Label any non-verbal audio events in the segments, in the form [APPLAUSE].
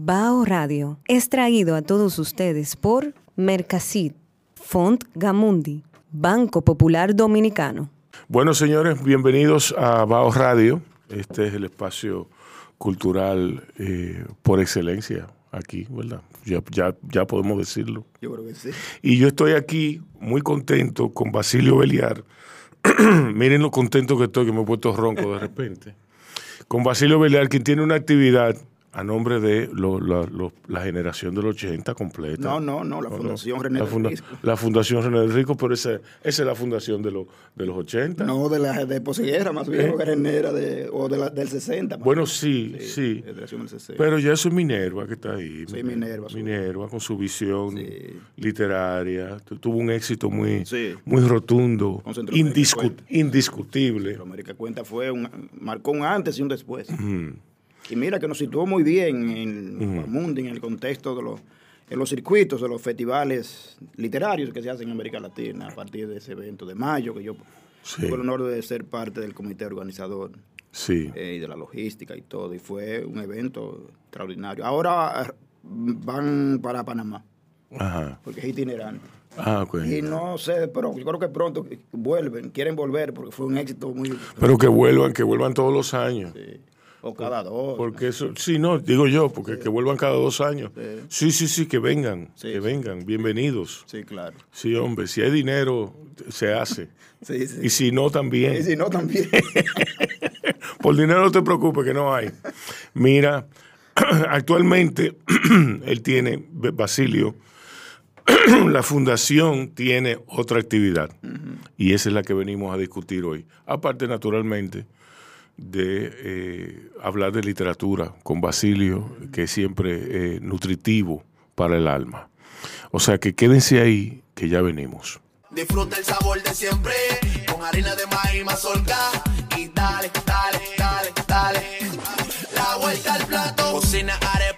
Bao Radio es traído a todos ustedes por Mercasit, Font Gamundi, Banco Popular Dominicano. Bueno, señores, bienvenidos a Bao Radio. Este es el espacio cultural eh, por excelencia aquí, ¿verdad? Ya, ya, ya podemos decirlo. Yo creo que sí. Y yo estoy aquí muy contento con Basilio Beliar. [CLEARS THROAT] Miren lo contento que estoy, que me he puesto ronco de repente. Con Basilio Beliar, quien tiene una actividad a nombre de lo- la, lo- la generación del 80 completa. No, no, no, la Fundación René la, del funda- Risco. la Fundación René del Rico, pero esa, esa es la fundación de, los de los 80. No, de la de Posiguera, más bien, ¿Eh? porque René era de, o de la, del 60. más Bueno, sí, sí. Federación del 60. Pero ya eso es Minerva que está ahí. Sí, Minerva. Minerva con su visión Sí. literaria. Tu- Tuvo un éxito muy, Sí. muy rotundo, indiscu- cuenta. indiscutible. América Cuenta fue un, marcó un antes y un después. Mm. Y mira que nos situó muy bien en el mundo, en el contexto de los, en los circuitos, de los festivales literarios que se hacen en América Latina a partir de ese evento de mayo, que yo Sí. tuve el honor de ser parte del comité organizador. Sí. eh, y de la logística y todo, y fue un evento extraordinario. Ahora eh, van para Panamá, Ajá. porque es itinerante. Ah. Y no sé, pero yo creo que pronto vuelven, quieren volver, porque fue un éxito muy... Pero que vuelvan, que vuelvan todos los años. sí, o cada dos. Porque eso, sí, no, digo yo, porque que vuelvan cada dos años. Sí, sí, sí, que vengan, Sí, que vengan, bienvenidos. Sí, claro. Sí, hombre, si hay dinero, se hace. [LAUGHS] Sí, sí. Y si no, también. Y si no, también. [LAUGHS] Por dinero no te preocupes, que no hay. Mira, [CLEARS THROAT] actualmente [CLEARS THROAT] él tiene, Basilio, [CLEARS THROAT] la fundación tiene otra actividad y esa es la que venimos a discutir hoy. Aparte, naturalmente, de eh, hablar de literatura con Basilio, que es siempre eh, nutritivo para el alma. O sea que quédense ahí, que ya venimos. Disfruta el sabor de siempre con harina de maíz mazorca y dale, dale, dale, dale. La vuelta al plato. Cocina arepa,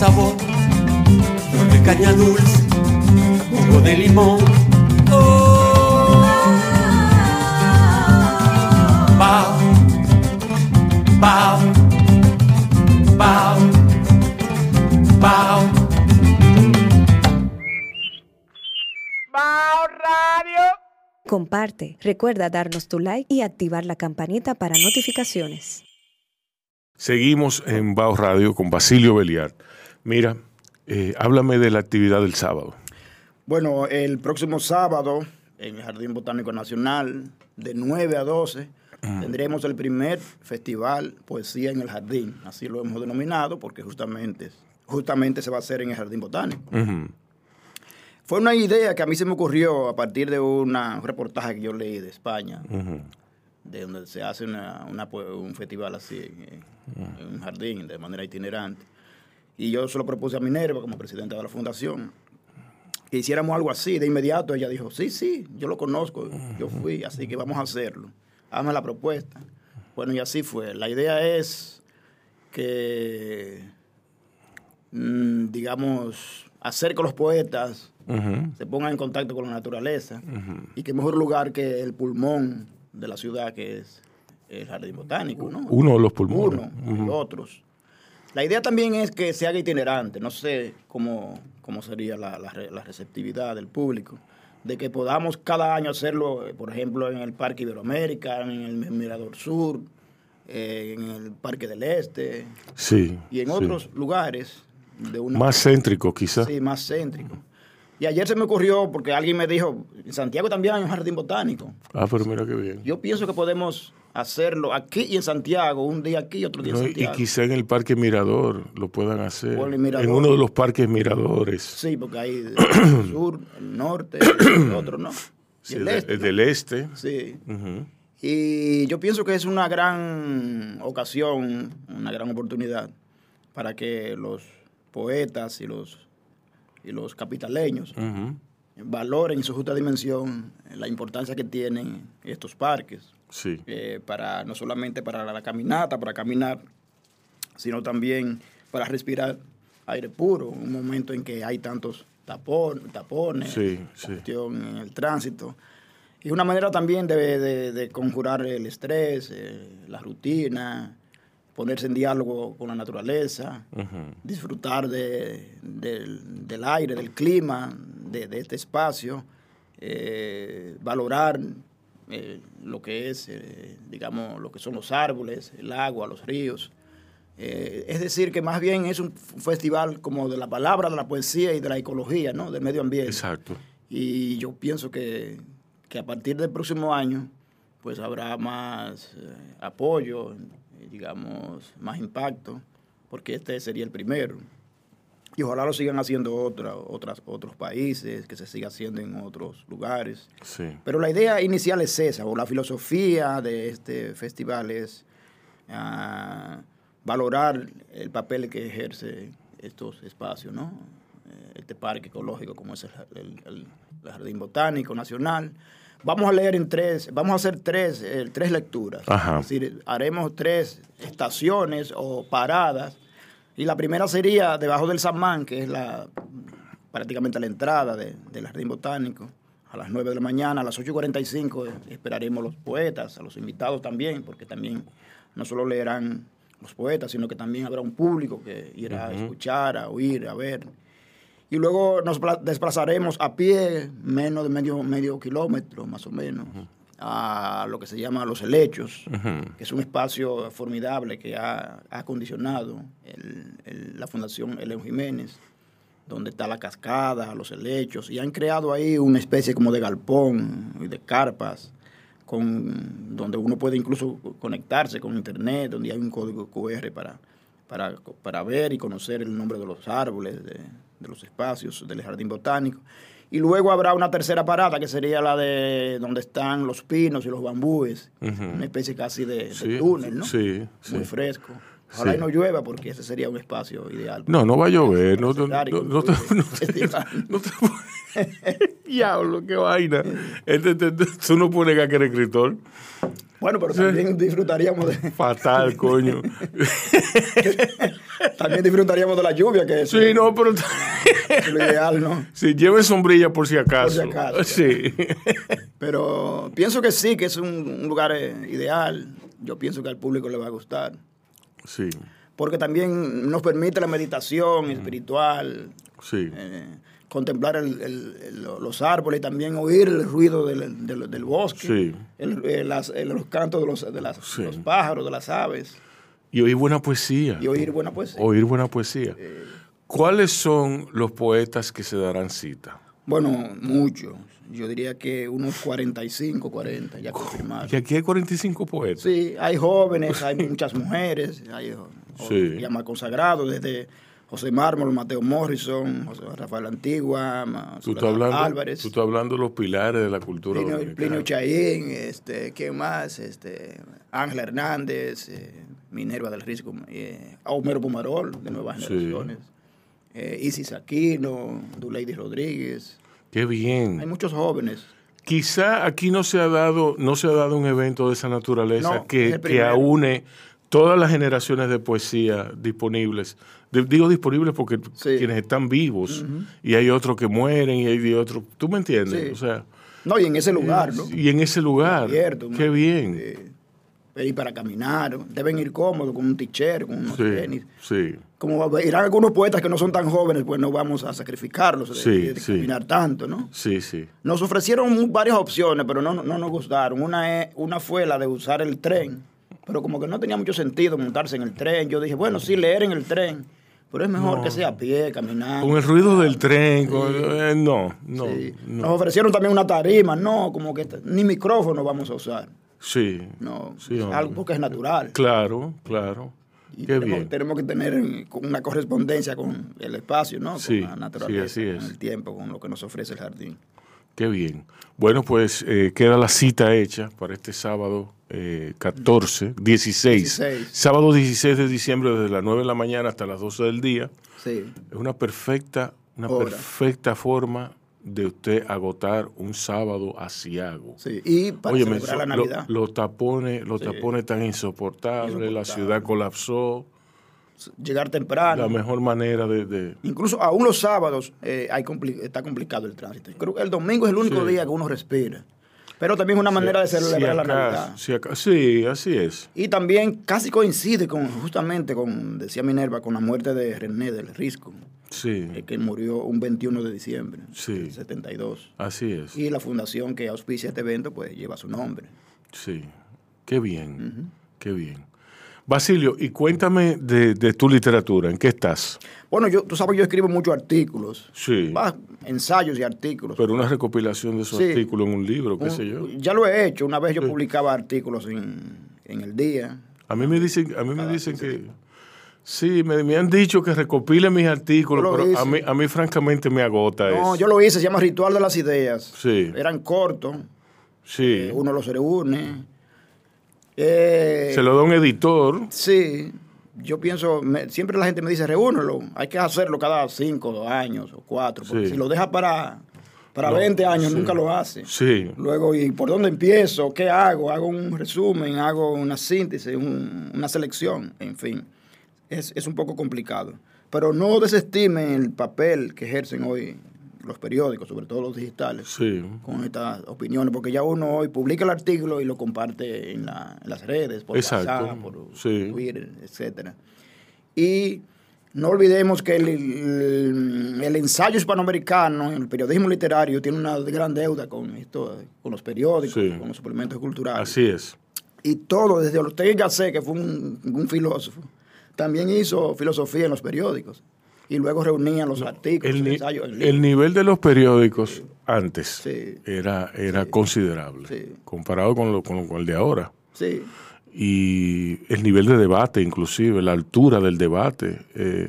Sabor, flor de caña dulce, jugo de limón. Oh. Bao. Comparte, recuerda darnos tu like y activar la campanita para notificaciones. Seguimos en Bao Radio con Basilio Beliar. Mira, Eh, háblame de la actividad del sábado. Bueno, el próximo sábado en el Jardín Botánico Nacional, de 9 a 12, tendremos el primer festival Poesía en el Jardín. Así lo hemos denominado porque justamente, justamente se va a hacer en el Jardín Botánico. Fue una idea que a mí se me ocurrió a partir de una, un reportaje que yo leí de España, de donde se hace una, un festival así en, en un jardín de manera itinerante. Y yo se lo propuse a Minerva como presidenta de la fundación que hiciéramos algo así. De inmediato ella dijo, sí, sí, yo lo conozco, yo fui, así que vamos a hacerlo. Hazme la propuesta. Bueno, y así fue. La idea es que, mm, digamos, hacer que los poetas se pongan en contacto con la naturaleza y qué mejor lugar que el pulmón de la ciudad que es el jardín botánico, ¿no? Uno de los pulmones. Uno y otros. La idea también es que se haga itinerante. No sé cómo, cómo sería la, la la receptividad del público. De que podamos cada año hacerlo, eh, por ejemplo, en el Parque Iberoamérica, en el Mirador Sur, eh, en el Parque del Este Sí. y en sí. otros lugares de una Más céntrico, quizás. Sí, más céntrico. Y ayer se me ocurrió, porque alguien me dijo, en Santiago también hay un jardín botánico. Ah, pero mira qué bien. Yo pienso que podemos hacerlo aquí y en Santiago, un día aquí y otro día en No, y Santiago. quizá en el Parque Mirador lo puedan hacer. En uno de los parques miradores. Sí, porque hay [CLEARS THROAT] el sur, el norte, el [CLEARS THROAT] otro, ¿no? Sí, el este. el ¿no? del este. Sí. Y yo pienso que es una gran ocasión, una gran oportunidad para que los poetas y los, y los capitaleños Ujú. valoren en su justa dimensión la importancia que tienen estos parques. Sí. eh, para no solamente para la caminata, para caminar, sino también para respirar aire puro, un momento en que hay tantos tapón, tapones, Sí, sí. cuestión en el tránsito. Y una manera también de, de- de conjurar el estrés, eh, la rutina, ponerse en diálogo con la naturaleza, disfrutar de- del, del aire, del clima, de, de este espacio, eh, valorar eh, lo que es, eh, digamos, lo que son los árboles, el agua, los ríos. Es decir, que más bien es un festival como de la palabra, de la poesía y de la ecología, ¿no? Del medio ambiente. Exacto. Y yo pienso que, que a partir del próximo año, pues habrá más apoyo, digamos, más impacto, porque este sería el primero. Y ojalá lo sigan haciendo otra, otras, otros países, que se siga haciendo en otros lugares. Sí. Pero la idea inicial es esa, o la filosofía de este festival es ah, valorar el papel que ejerce estos espacios, ¿no? Eh, Este parque ecológico como es el, el- el- el Jardín Botánico Nacional. Vamos a leer en tres, vamos a hacer tres, eh, tres lecturas. Ajá. Es decir, haremos tres estaciones o paradas. Y la primera sería debajo del Samán, que es la prácticamente la entrada de- del Jardín Botánico. A las 9 de la mañana, a las 8.45 eh, esperaremos los poetas, a los invitados también, porque también no solo leerán los poetas, sino que también habrá un público que irá a escuchar, a oír, a ver. Y luego nos pla- desplazaremos a pie, menos de medio, medio kilómetro más o menos, a lo que se llama Los Helechos, que es un espacio formidable que ha, ha acondicionado la Fundación Eleo Jiménez, donde está la cascada, los helechos, y han creado ahí una especie como de galpón y de carpas, con, donde uno puede incluso conectarse con internet, donde hay un código QR para, para, para ver y conocer el nombre de los árboles, de, de los espacios del jardín botánico. Y luego habrá una tercera parada que sería la de donde están los pinos y los bambúes, una especie casi de, túnel, ¿no? sí, sí. Muy fresco. Ojalá Sí. y no llueva porque ese sería un espacio ideal. No, no va a llover. No, no, no, te, no te- [LAUGHS] Diablo, qué vaina. Este, este, este, tú no pones que aquel escritor. Bueno, pero también disfrutaríamos de, Fatal, coño. [LAUGHS] también disfrutaríamos de la lluvia, que es, Sí, no, pero. es lo ideal, ¿no? Sí, lleve sombrilla por si acaso. Por si acaso. Sí. Pero pienso que sí, que es un, un lugar eh, ideal. Yo pienso que al público le va a gustar. Sí, Porque también nos permite la meditación espiritual, sí. eh, contemplar el- los árboles y también oír el ruido del, del- del bosque, Sí. el- eh, las- los cantos de los, de las- Sí. los pájaros, de las aves Y oír buena poesía. y oír buena poesía. Oír buena poesía. ¿Cuáles son los poetas que se darán cita? Bueno, muchos. Yo diría que unos 45, 40 ya confirmados. Y aquí hay 45 poetas. Sí, hay jóvenes, hay muchas mujeres, hay Sí. ya más consagrados, desde José Mármol, Mateo Morrison, José Rafael Antigua, Tú estás, Zulema hablando, Álvarez, tú estás hablando de los pilares de la cultura Plinio, dominicana. Plinio Chaín, este, ¿quién más? Este, Ángel Hernández, eh, Minerva del Risco, eh, Homero Pomarol, de Nuevas Sí. Generaciones, eh, Isis Aquino, Duleidy Rodríguez. Qué bien. Hay muchos jóvenes. Quizá aquí no se ha dado, no se ha dado un evento de esa naturaleza No, que, que aúne todas las generaciones de poesía disponibles. De- digo disponibles porque Sí. quienes están vivos y hay otros que mueren y hay de otros. ¿Tú me entiendes? Sí. O sea, No, y en ese lugar, ¿no? y en ese lugar. Abierto, Qué bien. Eh, y para caminar, deben ir cómodos con un t-shirt, con unos sí, tenis. sí. Como irán algunos poetas que no son tan jóvenes, pues no vamos a sacrificarlos de, Sí, de sí. caminar tanto, ¿no? Sí, sí. Nos ofrecieron varias opciones, pero no, no nos gustaron. Una, es, una fue la de usar el tren, pero como que no tenía mucho sentido montarse en el tren. Yo dije, bueno, sí, leer en el tren, pero es mejor que sea a pie, caminar. Con el ruido del tren, con- eh, no, no, Sí. no. Nos ofrecieron también una tarima, no, como que ni micrófono vamos a usar. Sí. No, Sí, es algo que es natural. Claro, claro. Y Qué tenemos, bien. tenemos que tener una correspondencia con el espacio, ¿no? Sí, con la naturaleza, sí, así es. con el tiempo, con lo que nos ofrece el jardín. Qué bien. Bueno, pues eh, queda la cita hecha para este sábado eh, 14, 16. 16. Sábado 16 de diciembre desde las 9 de la mañana hasta las 12 del día. Sí. Es una perfecta, una perfecta forma de usted agotar un sábado asiago. Sí. Y para Óyeme, celebrar la lo- Navidad. los tapones, los Sí. tapones tan insoportables, la ciudad colapsó. llegar temprano. La mejor manera de, de- Incluso aún los sábados eh, hay compli- está complicado el tránsito. Creo que el domingo es el único Sí. día que uno respira. Pero también es una manera de celebrar la Navidad. acaso- sí, así es. Y también casi coincide con, justamente con, decía Minerva, con la muerte de René del Risco, Sí, eh, que murió un 21 de diciembre Sí. del 72. así es. Y la fundación que auspicia este evento, pues lleva su nombre. Sí, qué bien, qué bien. Basilio, y cuéntame de, de tu literatura, ¿en qué estás? Bueno, yo, tú sabes que yo escribo muchos artículos, Sí, va, ensayos y artículos. pero una recopilación de esos Sí. artículos en un libro, qué Un- sé yo. Ya lo he hecho. Una vez yo publicaba artículos en, en el día. A mí me dicen, a mí me dicen 15 que... Sí, me, me han dicho que recopile mis artículos, pero a mí, a mí francamente me agota No, eso. yo lo hice, se llama Ritual de las Ideas. Sí. Eran cortos, Sí, eh, uno los reúne. Eh, se lo da un editor. Sí, yo pienso, me- siempre la gente me dice, reúnelo, hay que hacerlo cada cinco años o cuatro, porque Sí. si lo deja para, para No, 20 años sí. nunca lo hace. Sí, Luego, ¿y por dónde empiezo? ¿Qué hago? Hago un resumen, hago una síntesis, un- una selección, en fin. Es, es un poco complicado. Pero no desestimen el papel que ejercen hoy los periódicos, sobre todo los digitales, sí. con estas opiniones, porque ya uno hoy publica el artículo y lo comparte en, la- en las redes, por Exacto, WhatsApp, por sí. Twitter, etcétera. Y no olvidemos que el, el- el ensayo hispanoamericano, el periodismo literario, tiene una gran deuda con esto, con los periódicos, Sí. con los suplementos culturales. Así es. Y todo, desde Ortega Gasset, que fue un, un filósofo, también hizo filosofía en los periódicos. Y luego reunían los artículos, El, los ensayos. el nivel de los periódicos antes Sí. era, era considerable, Sí. comparado con, lo, con, lo- con el de ahora. Sí, y el nivel de debate, inclusive la altura del debate, eh,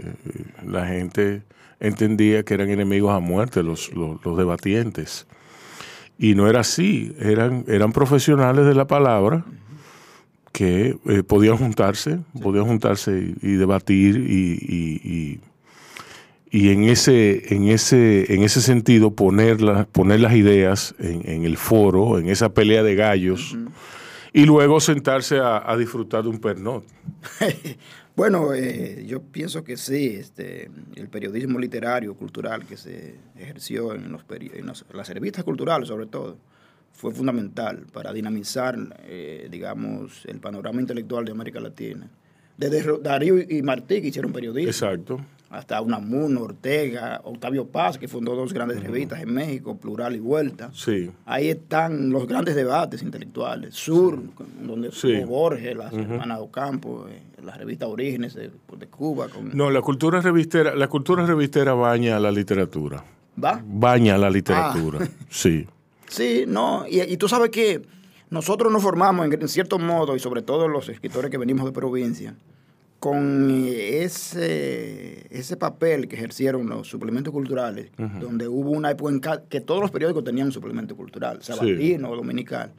la gente entendía que eran enemigos a muerte los, los, los debatientes. Y no era así, eran, eran profesionales de la palabra que eh, podían juntarse, podían juntarse y, y debatir y, y- y- y en ese, en ese, en ese sentido poner, la- poner las ideas en, en el foro, en esa pelea de gallos, y luego sentarse a, a disfrutar de un pernot. [LAUGHS] Bueno, eh, yo pienso que sí, este, el periodismo literario, cultural que se ejerció en, los peri- en las, las revistas culturales sobre todo, fue fundamental para dinamizar, eh, digamos, el panorama intelectual de América Latina. Desde Darío y Martí que hicieron periodismo, Exacto. Hasta Unamuno, Ortega, Octavio Paz, que fundó dos grandes revistas en México, Plural y Vuelta. Sí. Ahí están los grandes debates intelectuales. Sur, donde Sí. Borges, las hermanas Ocampo, eh, la revista Orígenes de, de Cuba. Con, No, la cultura revistera, la cultura revistera baña la literatura. ¿Va? Baña la literatura. Ah. [LAUGHS] Sí. Sí, no, y, y tú sabes que nosotros nos formamos en, en cierto modo, y sobre todo los escritores que venimos de provincia, con ese, ese papel que ejercieron los suplementos culturales, donde hubo una época en que todos los periódicos tenían un suplemento cultural, sabatino o dominical.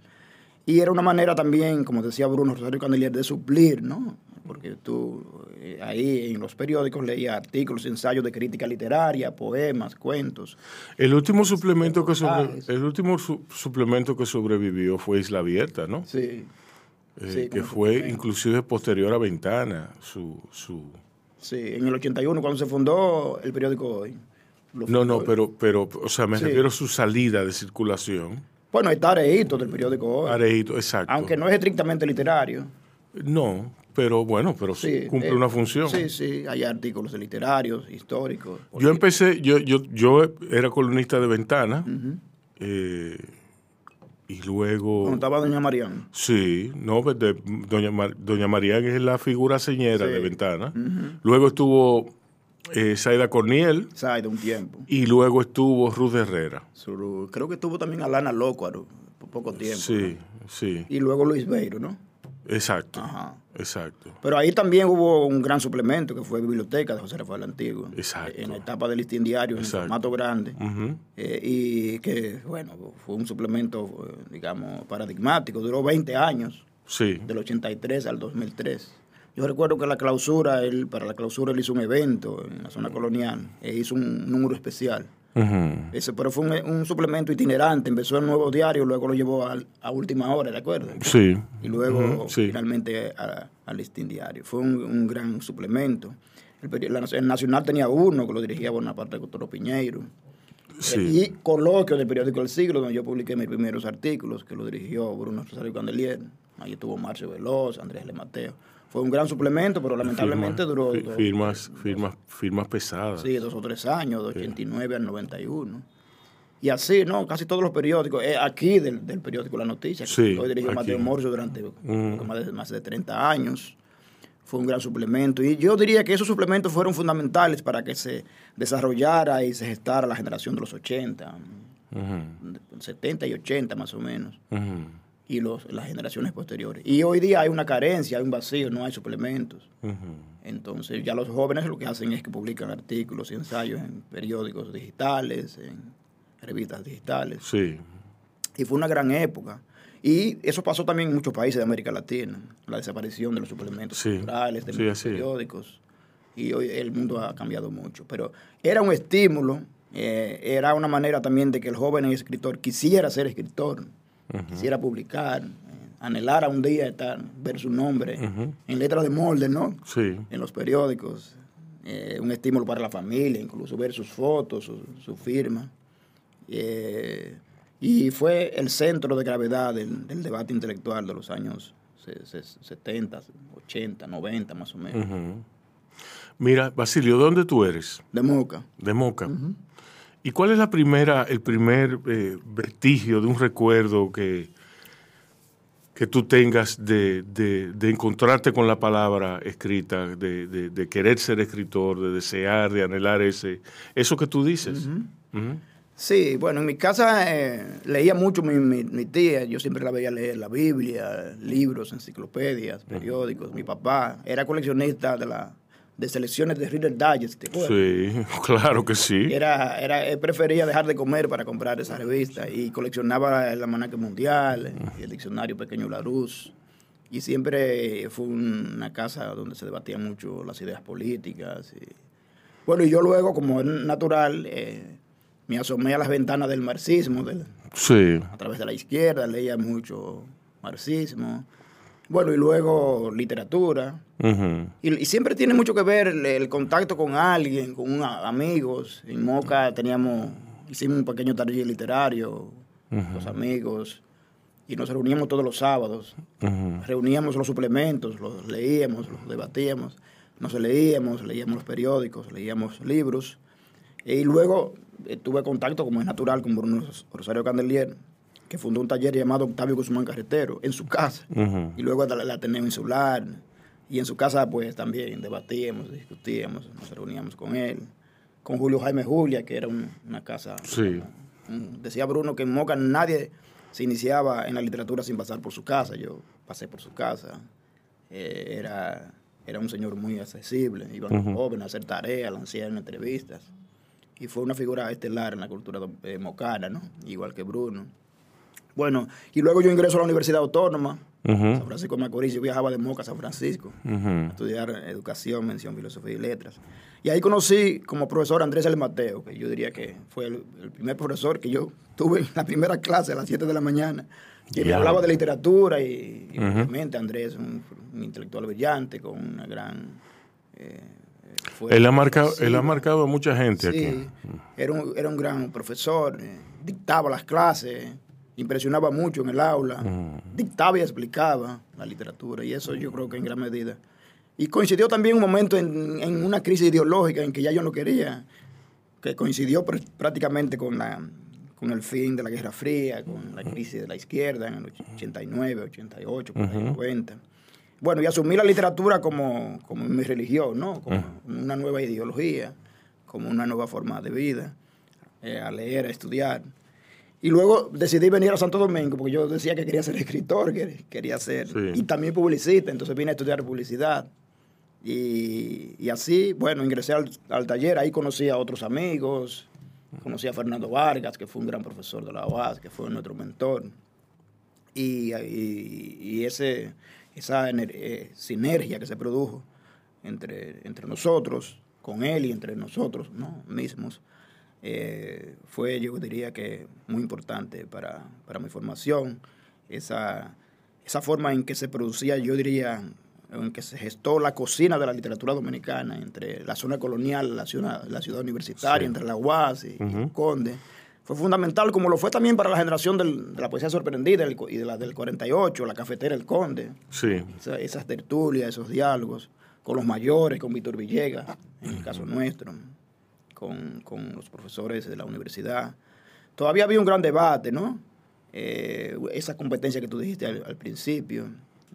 Y era una manera también, como decía Bruno Rosario Candelier, de suplir, ¿no? Porque tú eh, ahí en los periódicos leías artículos, ensayos de crítica literaria, poemas, cuentos. El último suplemento que sobre- el último su- suplemento que sobrevivió fue Isla Abierta, ¿no? Sí. Eh, sí, que fue inclusive posterior a Ventana, su, su Sí, en el 81, cuando se fundó el periódico Hoy. No, no, pero, pero, o sea, me Sí. refiero a su salida de circulación. Bueno, está Areíto del periódico Hoy. Areito, exacto. Aunque no es estrictamente literario. No, pero bueno, pero Sí, cumple eh, una función. Sí, sí, hay artículos de literarios, históricos. Yo empecé, yo, yo, yo era columnista de Ventana eh, y luego... Cuando estaba Doña Mariana. Sí, no, pues, de- doña, Mar- doña María es la figura señera Sí. de Ventana. Luego estuvo eh, Saida Corniel. De un tiempo. y luego estuvo Ruth Herrera. Su- creo que estuvo también Alana Lócuaro por poco tiempo. Sí, sí, Y luego Luis Beiro, ¿no? Exacto, Ajá. exacto. Pero ahí también hubo un gran suplemento que fue Biblioteca de José Rafael Antiguo. Exacto. En la etapa del listín diario, en formato grande. Eh, y que, bueno, fue un suplemento, eh, digamos, paradigmático. Duró 20 años, Sí, del 83 al 2003. Yo recuerdo que la clausura, él, para la clausura él hizo un evento en la zona colonial, e hizo un número especial. Ese, pero fue un, un suplemento itinerante, empezó el nuevo diario, luego lo llevó a, última hora, ¿de acuerdo? sí. y luego sí. finalmente al listín diario. Fue un, un gran suplemento. El, la- el Nacional tenía uno que lo dirigía Bonaparte Cotoro Piñeiro. Sí. Y Coloquio del periódico El Siglo, donde yo publiqué mis primeros artículos, que lo dirigió Bruno Rosario Candelier. Ahí estuvo Marcio Veloz, Andrés Le Mateo. Fue un gran suplemento, pero lamentablemente duró dos- firmas, firmas, firmas pesadas. sí, dos o tres años, de 89 al 91. Y así, ¿no? Casi todos los periódicos, eh, aquí del, del periódico La Noticia, que Sí, hoy dirigió. Mateo Morcio durante Mm. más, de, más de 30 años. Fue un gran suplemento. Y yo diría que esos suplementos fueron fundamentales para que se desarrollara y se gestara la generación de los 80, Ujú, 70 y 80 más o menos, ujú, y los, las generaciones posteriores. Y hoy día hay una carencia, hay un vacío, no hay suplementos. Entonces ya los jóvenes lo que hacen es que publican artículos y ensayos en periódicos digitales, en revistas digitales. Sí, Y fue una gran época. Y eso pasó también en muchos países de América Latina, la desaparición de los suplementos Sí. culturales, de Sí, los periódicos. Y hoy el mundo ha cambiado mucho. Pero era un estímulo, eh, era una manera también de que el joven escritor quisiera ser escritor, quisiera publicar, anhelara un día estar, ver su nombre en letras de molde, ¿no? sí. en los periódicos, eh, un estímulo para la familia, incluso ver sus fotos, su, su firma. Eh, y fue el centro de gravedad del, del debate intelectual de los años se- se- 70, 80, 90 más o menos. Mira, Basilio, ¿dónde tú eres? De Moca. De Moca. ¿Y cuál es la primera, el primer eh, vestigio de un recuerdo que, que tú tengas de, de- de encontrarte con la palabra escrita, de, de- querer ser escritor, de desear, de anhelar ese, eso que tú dices? Sí, bueno, en mi casa eh, leía mucho mi, mi- mi tía, yo siempre la veía leer la Biblia, libros, enciclopedias, periódicos. Mi papá era coleccionista de, la, de selecciones de Reader Digest, ¿te acuerdas? Sí, [LAUGHS] claro que sí. Era, era, él prefería dejar de comer para comprar esa revista y coleccionaba el almanaque mundial, y el diccionario pequeño Larousse. Y siempre fue una casa donde se debatían mucho las ideas políticas. y- Bueno, y yo luego, como es natural, eh, me asomé a las ventanas del marxismo, del- Sí, a través de la izquierda, leía mucho marxismo. Bueno, y luego literatura. Y, y siempre tiene mucho que ver el, el contacto con alguien, con amigos. En Moca teníamos, hicimos un pequeño taller literario, los amigos, y nos reuníamos todos los sábados. Reuníamos los suplementos, los leíamos, los debatíamos. nos leíamos, leíamos los periódicos, leíamos libros. Y luego eh, tuve contacto, como es natural, con Bruno Rosario Candelier, que fundó un taller llamado Octavio Guzmán Carretero en su casa. Y luego la, la Ateneo Insular. Y en su casa, pues también debatíamos, discutíamos, nos reuníamos con él. Con Julio Jaime Julia, que era un- una casa. Sí. un- decía Bruno que en Moca nadie se iniciaba en la literatura sin pasar por su casa. Yo pasé por su casa. Eh, era, era un señor muy accesible. Iban los jóvenes a hacer tareas, hacían entrevistas. Y fue una figura estelar en la cultura eh, mocana, ¿no? Igual que Bruno. Bueno, y luego yo ingreso a la Universidad Autónoma, Ujú. San Francisco de Macorís. Yo viajaba de Moca a San Francisco Ujú. a estudiar educación, mención, filosofía y letras. Y ahí conocí como profesor a Andrés El Mateo, que yo diría que fue el, el primer profesor que yo tuve en la primera clase a las 7 de la mañana. Y me Ya. hablaba de literatura y, y Ujú. obviamente Andrés, un, un intelectual brillante con una gran... eh, Él ha marcado, él ha marcado a mucha gente Sí, aquí. era un, era un gran profesor, eh, dictaba las clases, impresionaba mucho en el aula, dictaba y explicaba la literatura, y eso yo creo que en gran medida. Y coincidió también un momento en, en una crisis ideológica en que ya yo no quería, que coincidió pr- prácticamente con, la, con el fin de la Guerra Fría, con la crisis de la izquierda en el 89, 88, por ahí, Ujú. 90. Bueno, y asumí la literatura como, como mi religión, ¿no? Como una nueva ideología, como una nueva forma de vida, eh, a leer, a estudiar. Y luego decidí venir a Santo Domingo porque yo decía que quería ser [LAUGHS] escritor, que quería ser, Sí. y también publicista, entonces vine a estudiar publicidad. Y, y así, bueno, ingresé al, al taller, ahí conocí a otros amigos, conocí a Fernando Vargas, que fue un gran profesor de la UAS, que fue nuestro mentor. Y, y- y ese, esa eh, sinergia que se produjo entre, entre nosotros, con él y entre nosotros ¿no? mismos, eh, fue, yo diría que, muy importante para, para mi formación. Esa, esa forma en que se producía, yo diría, en que se gestó la cocina de la literatura dominicana entre la zona colonial, la ciudad, la ciudad universitaria, Sí. entre la UAS y, y el. Conde. Fue fundamental, como lo fue también para la generación del- de la poesía sorprendida el y de la del 48, la cafetera El Conde Sí. esa- esas tertulias, esos diálogos con los mayores, con Víctor Villegas, en el caso nuestro, con, con los profesores de la universidad. Todavía había un gran debate, ¿no? Eh, esa competencia que tú dijiste al, al principio,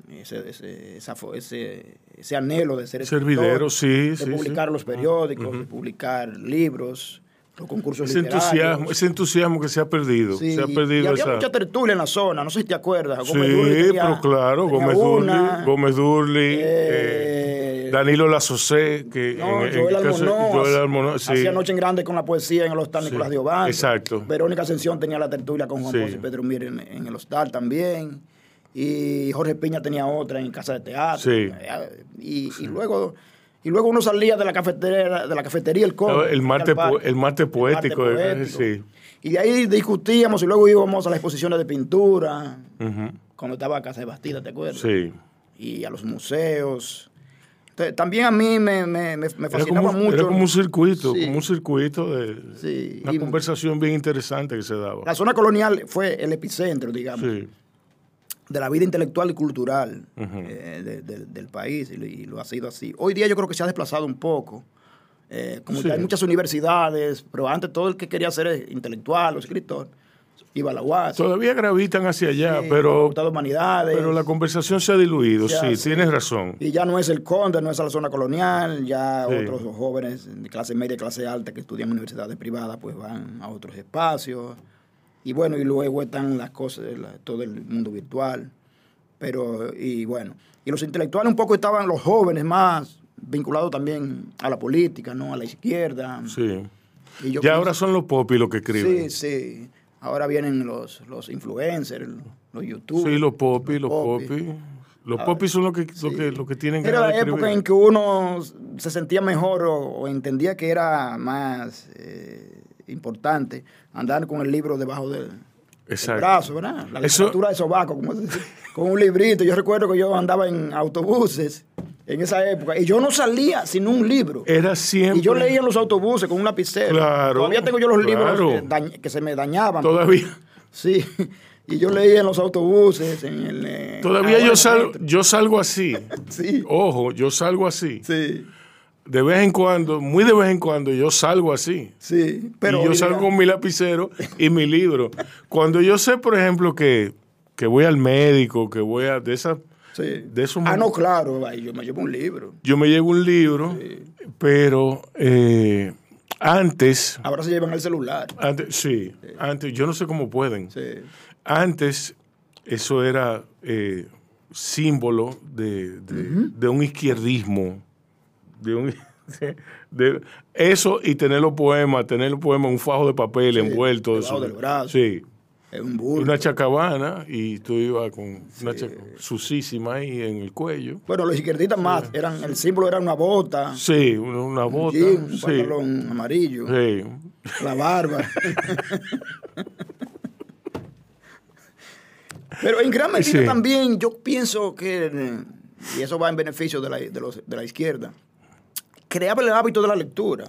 ese, ese, esa ese, ese anhelo de ser Servidero, sí, de sí, publicar sí. los periódicos, Ujú. de publicar libros, los concursos Ese literarios. entusiasmo, ese entusiasmo que se ha perdido. Sí, se ha y perdido había esa. mucha tertulia en la zona, no sé si te acuerdas. Sí, Gómez Durli tenía- pero claro, Gómez Durli, Gómez Durli, eh, eh, Danilo Lasocé, que No, en- Joel el caso- Almonó, Joel hacía- Almonó, sí. hacía Noche en Grande con la poesía en el hostal Sí, Nicolás de Obando. exacto. Verónica Ascensión tenía la tertulia con Juan Sí. José Pedro Mir en, en el hostal también. Y Jorge Piña tenía otra en Casa de Teatro. Sí. Eh, Y, y luego... Y luego uno salía de la cafetería, de la cafetería El Conde. El martes el martes poético, martes eh, poético. sí. Y de ahí discutíamos y luego íbamos a las exposiciones de pintura, Ujú. cuando estaba Casa de Bastida, ¿te acuerdas? Sí. Y a los museos. También a mí me, me, me, Era fascinaba como, mucho. era como un circuito, Sí. como un circuito de Sí, una y- conversación bien interesante que se daba. La zona colonial fue el epicentro, digamos, Sí. de la vida intelectual y cultural eh, de- de- del país y, lo- y lo ha sido así. Hoy día yo creo que se ha desplazado un poco. eh, como que hay muchas universidades, pero antes todo el que quería ser intelectual o escritor iba a la UAS. Todavía gravitan hacia allá, Sí, pero, Humanidades. pero la conversación se ha diluido, Ya, sí, sí. tienes razón. Y ya no es el Conde, no es la zona colonial, ya Sí. otros jóvenes de clase media y clase alta que estudian en universidades privadas pues van a otros espacios. Y bueno, y luego están las cosas, la- todo el mundo virtual. Pero, y bueno, y los intelectuales un poco estaban los jóvenes más vinculados también a la política, ¿no? A la izquierda. Sí. Y yo Ya pienso- ahora son los popis los que escriben. Sí, sí. Ahora vienen los, los influencers, los youtubers. Sí, los popis, los popis. popis. Los popis son los que, los que, los que tienen Era ganas la de época escribir. en que uno se sentía mejor o, o entendía que era más eh, importante andar con el libro debajo del, Exacto. brazo, ¿verdad? La Eso- literatura de sobaco, como con un librito. Yo recuerdo que yo andaba en autobuses en esa época y yo no salía sin un libro. Era siempre. Y yo leía en los autobuses con un lapicero. Claro, Todavía tengo yo los claro. libros que, se me dañaban. Todavía, Sí. Y yo leía en los autobuses, en el... eh, todavía yo, metro. yo salgo así. [LAUGHS] Sí. Ojo, yo salgo así. Sí. de vez en cuando, muy de vez en cuando, yo salgo así. Sí, pero. y yo salgo con mi lapicero y mi libro. Cuando yo sé, por ejemplo, que, que voy al médico, que voy a. de esas. Sí. De esos Ah, no, claro, yo me llevo un libro. Yo me llevo un libro, pero eh, antes, Ahora se llevan el celular. antes, sí, antes, yo no sé cómo pueden. Antes, eso era eh, símbolo de, de- de un izquierdismo, de un [LAUGHS] de eso y tener los poemas, tener los poemas en un fajo de papel envuelto. eso. del brazo. Sí. Un. Una chacabana y tú ibas con una chac- sucísima ahí en el cuello. Bueno, los izquierdistas más, eran, el símbolo era una bota, Sí, una, una un bota. jean, un sí. pantalón amarillo, Sí. la barba. [LAUGHS] Pero en gran medida Sí. también yo pienso que, y eso va en beneficio de la, de los- de la izquierda, creaba el hábito de la lectura.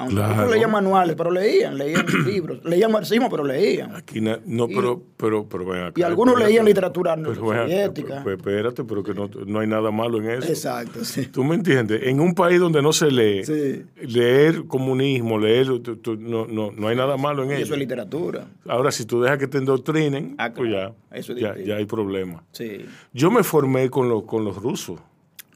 Aunque Claro. no leían manuales, pero leían, leían [CLEARS THROAT] libros, leían marxismo, pero leían. Aquí na- no, Y- pero, pero, pero ven acá, y algunos espérate. leían literatura Pero soviética. pero- espérate, pero que no, no hay nada malo en eso. Exacto, sí. ¿Tú me entiendes? En un país donde no se lee, Sí. leer comunismo, leer, no, no, no hay nada malo en Y eso ello. es literatura. Ahora, si tú dejas que te endoctrinen, Ah, pues ya. Eso es ya, ya hay problema. Sí, Yo me formé con, los con los rusos,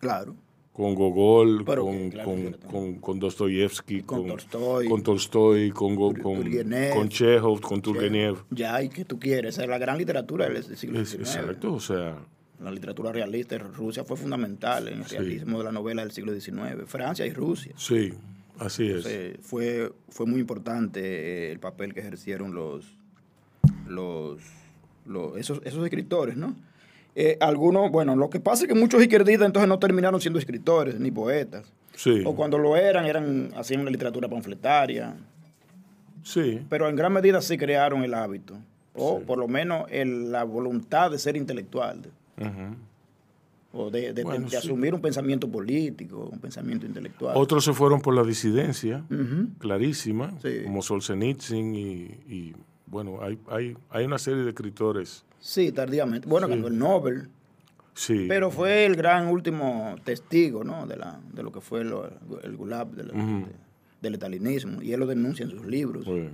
claro. Con Gogol, Pero con, que, claro, con, con, con Dostoyevsky, Con Tolstoy. con Tolstoy, con, Go- con, Chekhov, con Turgenev. Ya, ¿y qué tú quieres? Esa es la gran literatura del siglo XIX. exacto, o sea, La literatura realista en Rusia fue fundamental en el realismo de la novela del siglo XIX. Francia y Rusia. sí, así es. Entonces, fue, fue muy importante eh, el papel que ejercieron los, los, los- esos, esos escritores, ¿no? Eh, algunos, bueno, lo que pasa es que muchos izquierdistas entonces no terminaron siendo escritores ni poetas. Sí, O cuando lo eran, eran hacían una literatura panfletaria. sí, Pero en gran medida sí crearon el hábito. O por lo menos el- la voluntad de ser intelectual. ujú. o de, de- Bueno, de sí. asumir un pensamiento político, un pensamiento intelectual. Otros se fueron por la disidencia, clarísima, Sí. como Solzhenitsyn y, y, bueno, hay, hay, hay una serie de escritores, Sí, tardíamente. Bueno, ganó el Nobel. sí, Pero fue el gran último testigo ¿no? de, la, de lo que fue lo- el Gulag, de- del estalinismo. Y él lo denuncia en sus libros, bueno,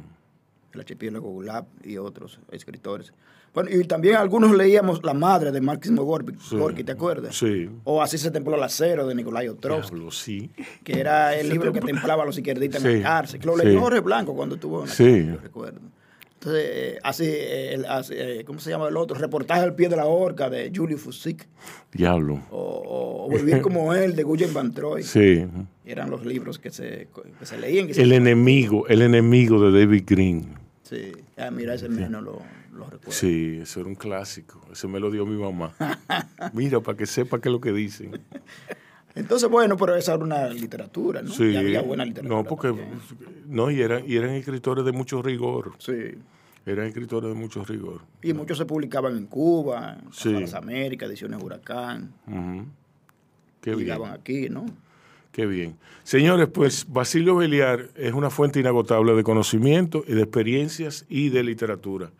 El archipiélago Gulag y otros escritores. Bueno, y también algunos leíamos La madre de Máximo Gorky, Sí. Gorky, ¿te acuerdas? sí, O Así se templó el acero de Nikolai Ostrovsky, diablo, sí, que era el libro que templaba a los izquierdistas en Sí, la cárcel. que Lo sí. leyó Jorge Blanco cuando estuvo en la Sí. cárcel, yo recuerdo. Entonces, eh, así, eh, el- así, eh, ¿cómo se llama el otro? Reportaje al pie de la horca de Julio Fusik. diablo, o, o Vivir [LAUGHS] como él de Guyen Van Troy. sí. Eran los libros que se, que se leían. que se- El enemigo, el enemigo de David Green. Sí, ah, mira, ese menos lo, lo recuerdo. Sí, eso era un clásico. Ese me lo dio mi mamá. [LAUGHS] Mira, para que sepa qué es lo que dicen. [LAUGHS] Entonces, bueno, pero esa era una literatura, ¿no? Sí. Y había buena literatura. No, porque también. no, y eran, y eran escritores de mucho rigor. Sí. Eran escritores de mucho rigor. Y muchos se publicaban en Cuba, en Sí. las Américas, ediciones Huracán. Ujú. Qué bien. Llegaban aquí, ¿no? Qué bien. Señores, pues Basilio Beliar es una fuente inagotable de conocimiento y de experiencias y de literatura.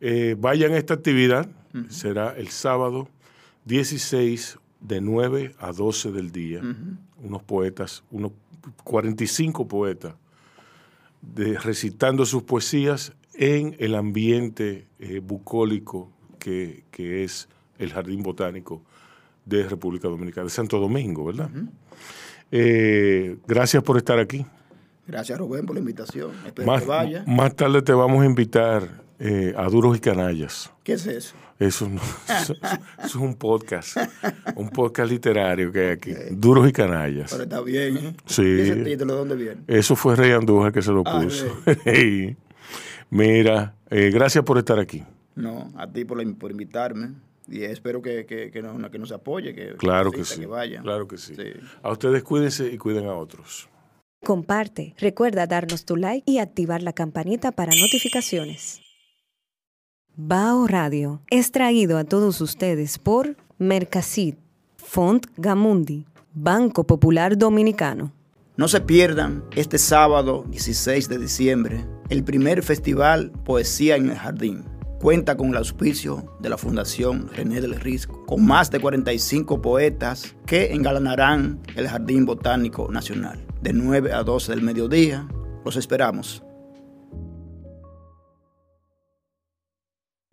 Eh, vayan a esta actividad, será el sábado 16 de 9 a 12 del día. Unos poetas, unos 45 poetas, de, recitando sus poesías en el ambiente eh, bucólico que, que es el Jardín Botánico de República Dominicana, de Santo Domingo, ¿verdad? Eh, gracias por estar aquí. Gracias, Rubén, por la invitación. Espero Más, que vaya. más tarde te vamos a invitar eh, a Duros y Canallas. ¿Qué es eso? Eso, no- [LAUGHS] eso- eso es un podcast, un podcast literario que hay aquí. Duros y Canallas. Pero está bien, ¿eh? Sí. ¿Y ese título de dónde viene? Eso fue Rey Andújar que se lo Ah, puso. [LAUGHS] Mira, eh, gracias por estar aquí. No, a ti por, la- por invitarme. Y espero que, que, que, nos, que nos apoye, que, Claro que sí. que vaya. Claro que sí. Sí. A ustedes cuídense y cuiden a otros. Comparte, recuerda darnos tu like y activar la campanita para notificaciones. Bao Radio es traído a todos ustedes por Mercasit, Font Gamundi, Banco Popular Dominicano. No se pierdan este sábado 16 de diciembre el primer festival Poesía en el Jardín. cuenta con el auspicio de la Fundación René del Risco, con más de 45 poetas que engalanarán el Jardín Botánico Nacional. De 9 a 12 del mediodía, los esperamos.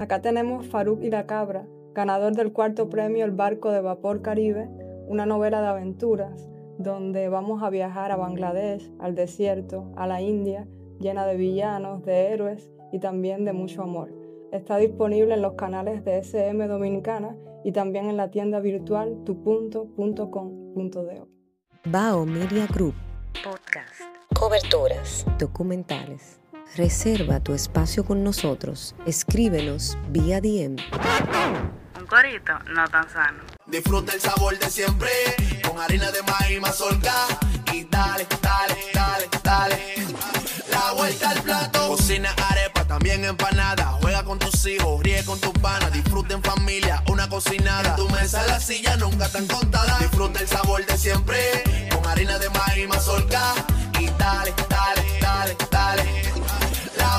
Acá tenemos Faruk y la Cabra, ganador del cuarto premio El Barco de Vapor Caribe, una novela de aventuras donde vamos a viajar a Bangladesh, al desierto, a la India, llena de villanos, de héroes y también de mucho amor. Está disponible en los canales de SM Dominicana y también en la tienda virtual tupunto.com.do. Bao Media Group. Podcast. Coberturas. Documentales. Reserva tu espacio con nosotros. Escríbenos vía DM. Un corito no tan sano. Disfruta el sabor de siempre con harina de maíz mazorca y dale, dale, dale, dale. La vuelta al plato. Cocina arepa, también empanada. Juega con tus hijos, ríe con tus panas. Disfruta en familia, una cocinada. En tu mesa la silla nunca tan contada. Disfruta el sabor de siempre con harina de maíz mazorca y dale, dale, dale, dale.